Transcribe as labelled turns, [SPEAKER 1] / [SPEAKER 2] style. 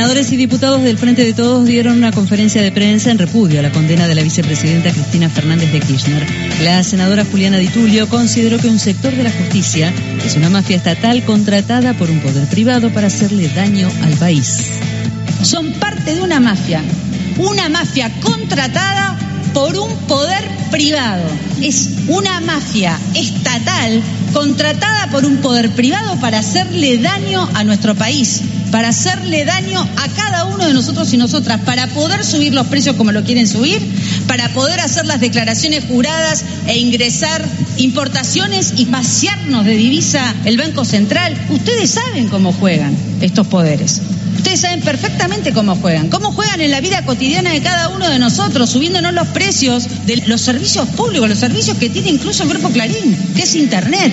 [SPEAKER 1] Senadores y diputados del Frente de Todos dieron una conferencia de prensa en repudio a la condena de la vicepresidenta Cristina Fernández de Kirchner. La senadora Juliana Di Tulio consideró que un sector de la justicia es una mafia estatal contratada por un poder privado para hacerle daño al país.
[SPEAKER 2] Son parte de una mafia, una mafia contratada por un poder privado. Es una mafia estatal contratada por un poder privado para hacerle daño a nuestro país, para hacerle daño a cada uno de nosotros y nosotras, para poder subir los precios como lo quieren subir, para poder hacer las declaraciones juradas e ingresar importaciones y vaciarnos de divisa el Banco Central. Ustedes saben cómo juegan estos poderes. Ustedes saben perfectamente cómo juegan, cómo juegan en la vida cotidiana de cada uno de nosotros, subiéndonos los precios de los servicios públicos, los servicios que tiene incluso el Grupo Clarín, que es Internet.